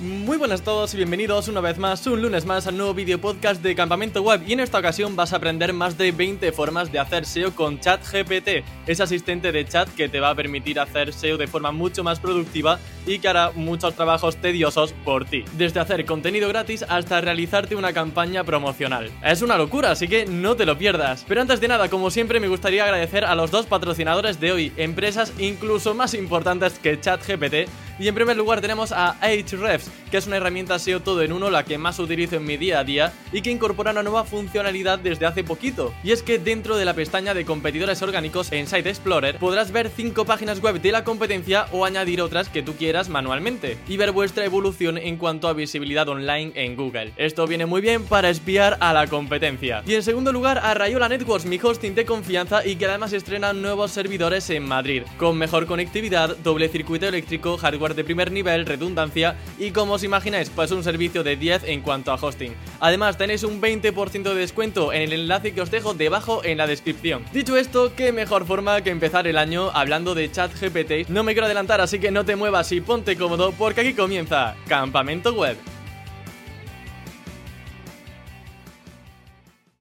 Muy buenas a todos y bienvenidos una vez más, un lunes más al nuevo video podcast de Campamento Web y en esta ocasión vas a aprender más de 20 formas de hacer SEO con ChatGPT, ese asistente de chat que te va a permitir hacer SEO de forma mucho más productiva y que hará muchos trabajos tediosos por ti, desde hacer contenido gratis hasta realizarte una campaña promocional. Es una locura, así que no te lo pierdas. Pero antes de nada, como siempre, me gustaría agradecer a los dos patrocinadores de hoy, empresas incluso más importantes que ChatGPT y en primer lugar tenemos a Ahrefs, que es una herramienta SEO todo en uno, la que más utilizo en mi día a día y que incorpora una nueva funcionalidad desde hace poquito. Y es que dentro de la pestaña de competidores orgánicos en Site Explorer podrás ver 5 páginas web de la competencia o añadir otras que tú quieras manualmente y ver vuestra evolución en cuanto a visibilidad online en Google. Esto viene muy bien para espiar a la competencia. Y en segundo lugar a Rayola Networks, mi hosting de confianza y que además estrena nuevos servidores en Madrid, con mejor conectividad, doble circuito eléctrico, hardware de primer nivel, redundancia y como os imagináis, pues un servicio de 10 en cuanto a hosting. Además tenéis un 20% de descuento en el enlace que os dejo debajo en la descripción. Dicho esto, qué mejor forma que empezar el año hablando de ChatGPT. No me quiero adelantar, así que no te muevas y ponte cómodo porque aquí comienza Campamento Web.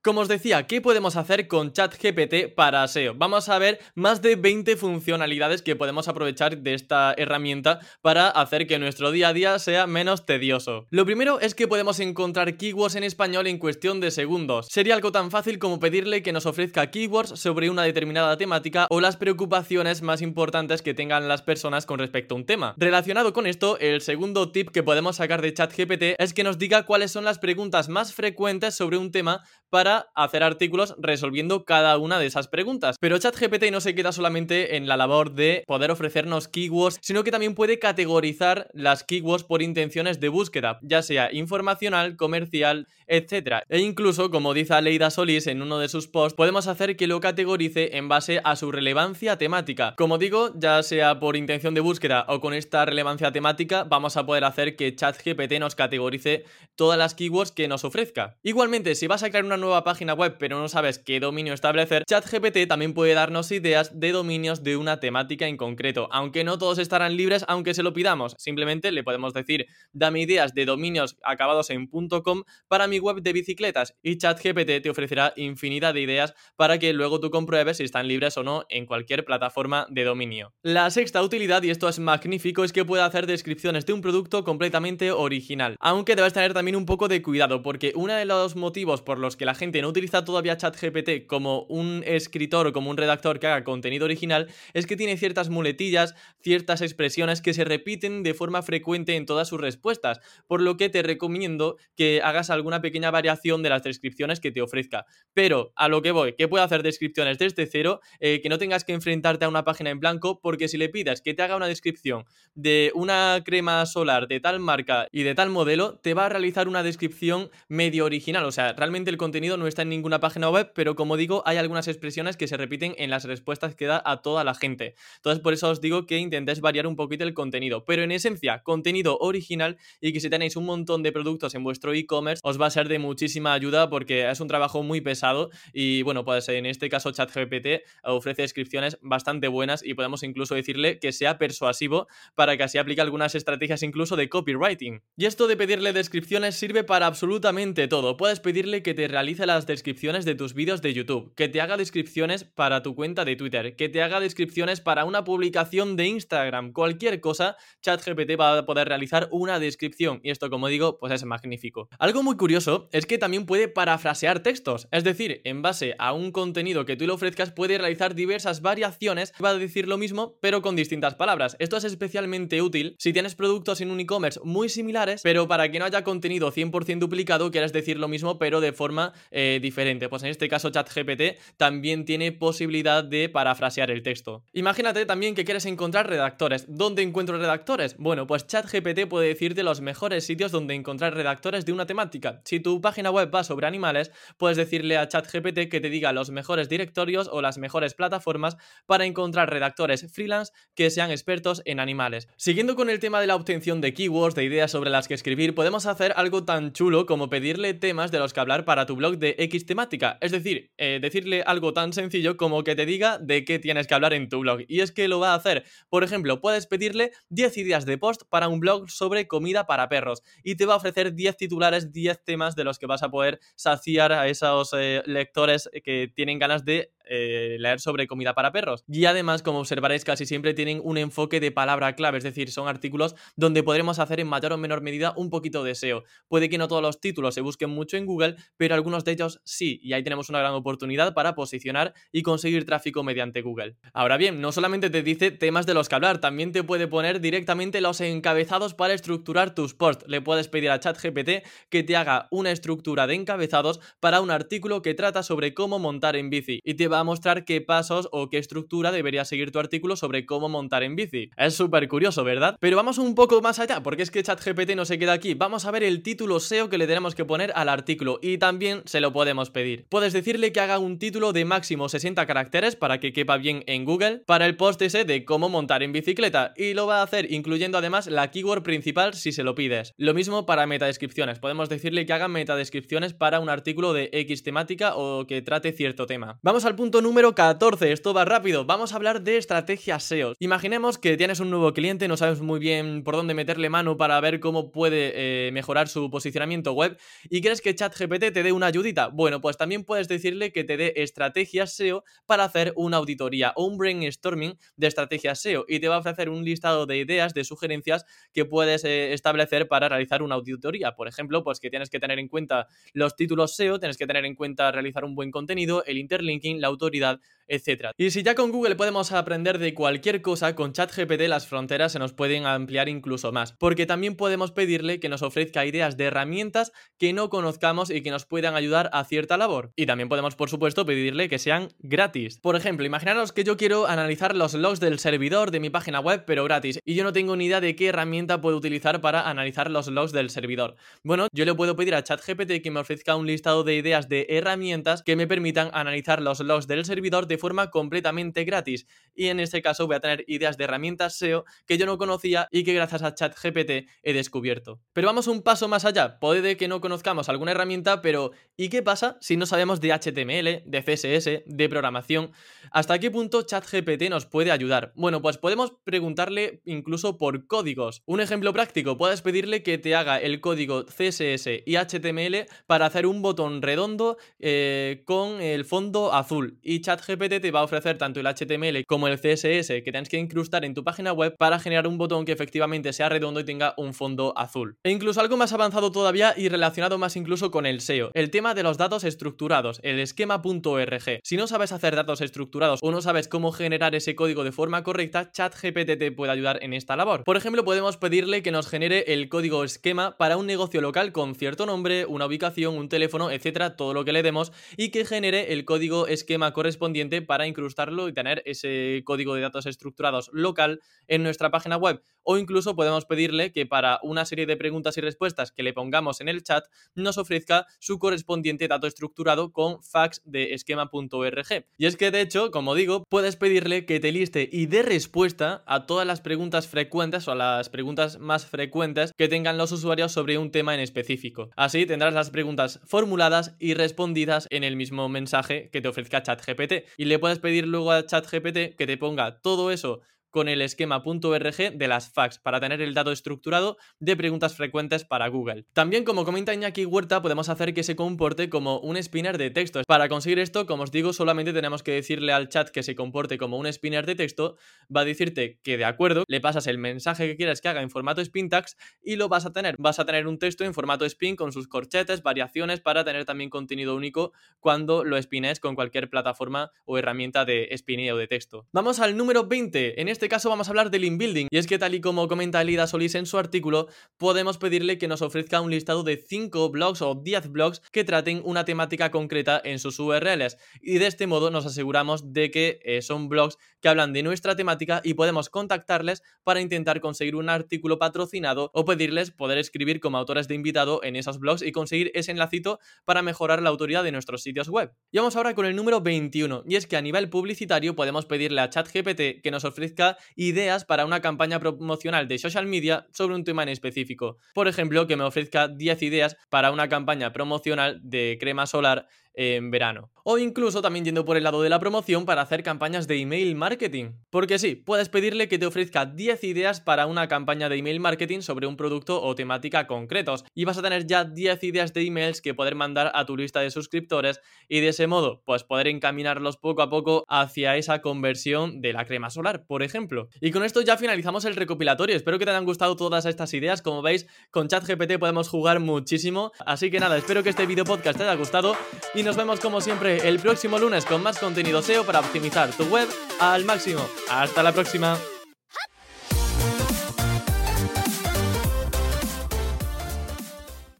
Como os decía, ¿qué podemos hacer con ChatGPT para SEO? Vamos a ver más de 20 funcionalidades que podemos aprovechar de esta herramienta para hacer que nuestro día a día sea menos tedioso. Lo primero es que podemos encontrar keywords en español en cuestión de segundos. Sería algo tan fácil como pedirle que nos ofrezca keywords sobre una determinada temática o las preocupaciones más importantes que tengan las personas con respecto a un tema. Relacionado con esto, el segundo tip que podemos sacar de ChatGPT es que nos diga cuáles son las preguntas más frecuentes sobre un tema para hacer artículos resolviendo cada una de esas preguntas. Pero ChatGPT no se queda solamente en la labor de poder ofrecernos keywords, sino que también puede categorizar las keywords por intenciones de búsqueda, ya sea informacional, comercial, etc. E incluso, como dice Aleida Solís en uno de sus posts, podemos hacer que lo categorice en base a su relevancia temática. Como digo, ya sea por intención de búsqueda o con esta relevancia temática, vamos a poder hacer que ChatGPT nos categorice todas las keywords que nos ofrezca. Igualmente, si vas a crear una nueva página web pero no sabes qué dominio establecer, ChatGPT también puede darnos ideas de dominios de una temática en concreto, aunque no todos estarán libres aunque se lo pidamos. Simplemente le podemos decir, dame ideas de dominios acabados en .com para mi web de bicicletas y ChatGPT te ofrecerá infinidad de ideas para que luego tú compruebes si están libres o no en cualquier plataforma de dominio. La sexta utilidad, y esto es magnífico, es que puede hacer descripciones de un producto completamente original, aunque debes tener también un poco de cuidado porque uno de los motivos por los que la gente no utiliza todavía ChatGPT como un escritor o como un redactor que haga contenido original es que tiene ciertas muletillas, ciertas expresiones que se repiten de forma frecuente en todas sus respuestas, por lo que te recomiendo que hagas alguna pequeña variación de las descripciones que te ofrezca. Pero a lo que voy, que puede hacer descripciones desde cero, eh, que no tengas que enfrentarte a una página en blanco, porque si le pidas que te haga una descripción de una crema solar de tal marca y de tal modelo, te va a realizar una descripción medio original, o sea, realmente el contenido no está en ninguna página web, pero como digo, hay algunas expresiones que se repiten en las respuestas que da a toda la gente. Entonces, por eso os digo que intentéis variar un poquito el contenido, pero en esencia, contenido original y que si tenéis un montón de productos en vuestro e-commerce, os va a ser de muchísima ayuda porque es un trabajo muy pesado y bueno, pues en este caso ChatGPT ofrece descripciones bastante buenas y podemos incluso decirle que sea persuasivo para que así aplique algunas estrategias incluso de copywriting. Y esto de pedirle descripciones sirve para absolutamente todo. Puedes pedirle que te realice las descripciones de tus vídeos de YouTube, que te haga descripciones para tu cuenta de Twitter, que te haga descripciones para una publicación de Instagram, cualquier cosa, ChatGPT va a poder realizar una descripción y esto como digo, pues es magnífico. Algo muy curioso es que también puede parafrasear textos, es decir, en base a un contenido que tú le ofrezcas puede realizar diversas variaciones, va a decir lo mismo pero con distintas palabras. Esto es especialmente útil si tienes productos en un e-commerce muy similares, pero para que no haya contenido 100% duplicado, quieres decir lo mismo pero de forma eh, diferente pues en este caso ChatGPT también tiene posibilidad de parafrasear el texto. Imagínate también que quieres encontrar redactores. ¿Dónde encuentro redactores? Bueno, pues ChatGPT puede decirte los mejores sitios donde encontrar redactores de una temática. Si tu página web va sobre animales, puedes decirle a ChatGPT que te diga los mejores directorios o las mejores plataformas para encontrar redactores freelance que sean expertos en animales. Siguiendo con el tema de la obtención de keywords, de ideas sobre las que escribir, podemos hacer algo tan chulo como pedirle temas de los que hablar para tu blog de X temática. Es decir, eh, decirle algo tan sencillo como que te diga de qué tienes que hablar en tu blog. Y es que lo va a hacer. Por ejemplo, puedes pedirle 10 ideas de post para un blog sobre comida para perros. Y te va a ofrecer 10 titulares, 10 temas de los que vas a poder saciar a esos eh, lectores que tienen ganas de eh, leer sobre comida para perros. Y además, como observaréis, casi siempre tienen un enfoque de palabra clave, es decir, son artículos donde podremos hacer en mayor o menor medida un poquito de SEO. Puede que no todos los títulos se busquen mucho en Google, pero algunos de ellos sí, y ahí tenemos una gran oportunidad para posicionar y conseguir tráfico mediante Google. Ahora bien, no solamente te dice temas de los que hablar, también te puede poner directamente los encabezados para estructurar tus posts. Le puedes pedir a ChatGPT que te haga una estructura de encabezados para un artículo que trata sobre cómo montar en bici y te va a mostrar qué pasos o qué estructura debería seguir tu artículo sobre cómo montar en bici. Es súper curioso, ¿verdad? Pero vamos un poco más allá, porque es que ChatGPT no se queda aquí. Vamos a ver el título SEO que le tenemos que poner al artículo y también se lo podemos pedir. Puedes decirle que haga un título de máximo 60 caracteres para que quepa bien en Google para el post ese de cómo montar en bicicleta y lo va a hacer incluyendo además la keyword principal si se lo pides. Lo mismo para metadescripciones. Podemos decirle que haga metadescripciones para un artículo de X temática o que trate cierto tema. Vamos al punto número 14, esto va rápido, vamos a hablar de estrategias SEO. Imaginemos que tienes un nuevo cliente, no sabes muy bien por dónde meterle mano para ver cómo puede eh, mejorar su posicionamiento web y quieres que ChatGPT te dé una ayudita. Bueno, pues también puedes decirle que te dé estrategias SEO para hacer una auditoría o un brainstorming de estrategias SEO y te va a ofrecer un listado de ideas, de sugerencias que puedes eh, establecer para realizar una auditoría. Por ejemplo, pues que tienes que tener en cuenta los títulos SEO, tienes que tener en cuenta realizar un buen contenido, el interlinking, la autoridad, etc. Y si ya con Google podemos aprender de cualquier cosa, con ChatGPT las fronteras se nos pueden ampliar incluso más, porque también podemos pedirle que nos ofrezca ideas de herramientas que no conozcamos y que nos puedan ayudar a cierta labor. Y también podemos, por supuesto, pedirle que sean gratis. Por ejemplo, imaginaros que yo quiero analizar los logs del servidor de mi página web, pero gratis, y yo no tengo ni idea de qué herramienta puedo utilizar para analizar los logs del servidor. Bueno, yo le puedo pedir a ChatGPT que me ofrezca un listado de ideas de herramientas que me permitan analizar los logs del servidor de forma completamente gratis. Y en este caso voy a tener ideas de herramientas SEO que yo no conocía y que gracias a ChatGPT he descubierto. Pero vamos un paso más allá. Puede que no conozcamos alguna herramienta, pero ¿y qué pasa si no sabemos de HTML, de CSS, de programación? ¿Hasta qué punto ChatGPT nos puede ayudar? Bueno, pues podemos preguntarle incluso por códigos. Un ejemplo práctico, puedes pedirle que te haga el código CSS y HTML para hacer un botón redondo eh, con el fondo azul. Y ChatGPT te va a ofrecer tanto el HTML como el CSS que tienes que incrustar en tu página web para generar un botón que efectivamente sea redondo y tenga un fondo azul. E incluso algo más avanzado todavía y relacionado más incluso con el SEO, el tema de los datos estructurados, el esquema.org. Si no sabes hacer datos estructurados o no sabes cómo generar ese código de forma correcta, ChatGPT te puede ayudar en esta labor. Por ejemplo, podemos pedirle que nos genere el código esquema para un negocio local con cierto nombre, una ubicación, un teléfono, etcétera, todo lo que le demos y que genere el código esquema correspondiente para incrustarlo y tener ese código de datos estructurados local en nuestra página web. O incluso podemos pedirle que para una serie de preguntas y respuestas que le pongamos en el chat nos ofrezca su correspondiente dato estructurado con fax de esquema.org. Y es que de hecho, como digo, puedes pedirle que te liste y dé respuesta a todas las preguntas frecuentes o a las preguntas más frecuentes que tengan los usuarios sobre un tema en específico. Así tendrás las preguntas formuladas y respondidas en el mismo mensaje que te ofrezca ChatGPT. Y le puedes pedir luego a ChatGPT que te ponga todo eso con el esquema.org de las fax para tener el dato estructurado de preguntas frecuentes para Google. También, como comenta Iñaki Huerta, podemos hacer que se comporte como un spinner de texto. Para conseguir esto, como os digo, solamente tenemos que decirle al chat que se comporte como un spinner de texto, va a decirte que de acuerdo, le pasas el mensaje que quieras que haga en formato spintax y lo vas a tener. Vas a tener un texto en formato spin con sus corchetes, variaciones para tener también contenido único cuando lo spines con cualquier plataforma o herramienta de spineo de texto. Vamos al número 20. En este caso vamos a hablar del inbuilding, y es que tal y como comenta Lida Solís en su artículo, podemos pedirle que nos ofrezca un listado de 5 blogs o 10 blogs que traten una temática concreta en sus URLs, y de este modo nos aseguramos de que eh, son blogs que hablan de nuestra temática y podemos contactarles para intentar conseguir un artículo patrocinado o pedirles poder escribir como autores de invitado en esos blogs y conseguir ese enlacito para mejorar la autoridad de nuestros sitios web. Y vamos ahora con el número 21, y es que a nivel publicitario podemos pedirle a ChatGPT que nos ofrezca ideas para una campaña promocional de social media sobre un tema en específico. Por ejemplo, que me ofrezca 10 ideas para una campaña promocional de crema solar en verano. O incluso también yendo por el lado de la promoción para hacer campañas de email marketing. Porque sí, puedes pedirle que te ofrezca 10 ideas para una campaña de email marketing sobre un producto o temática concretos. Y vas a tener ya 10 ideas de emails que poder mandar a tu lista de suscriptores y de ese modo, pues poder encaminarlos poco a poco hacia esa conversión de la crema solar, por ejemplo. Y con esto ya finalizamos el recopilatorio. Espero que te hayan gustado todas estas ideas. Como veis, con ChatGPT podemos jugar muchísimo. Así que nada, espero que este video podcast te haya gustado y nos vemos como siempre el próximo lunes con más contenido SEO para optimizar tu web al máximo. Hasta la próxima.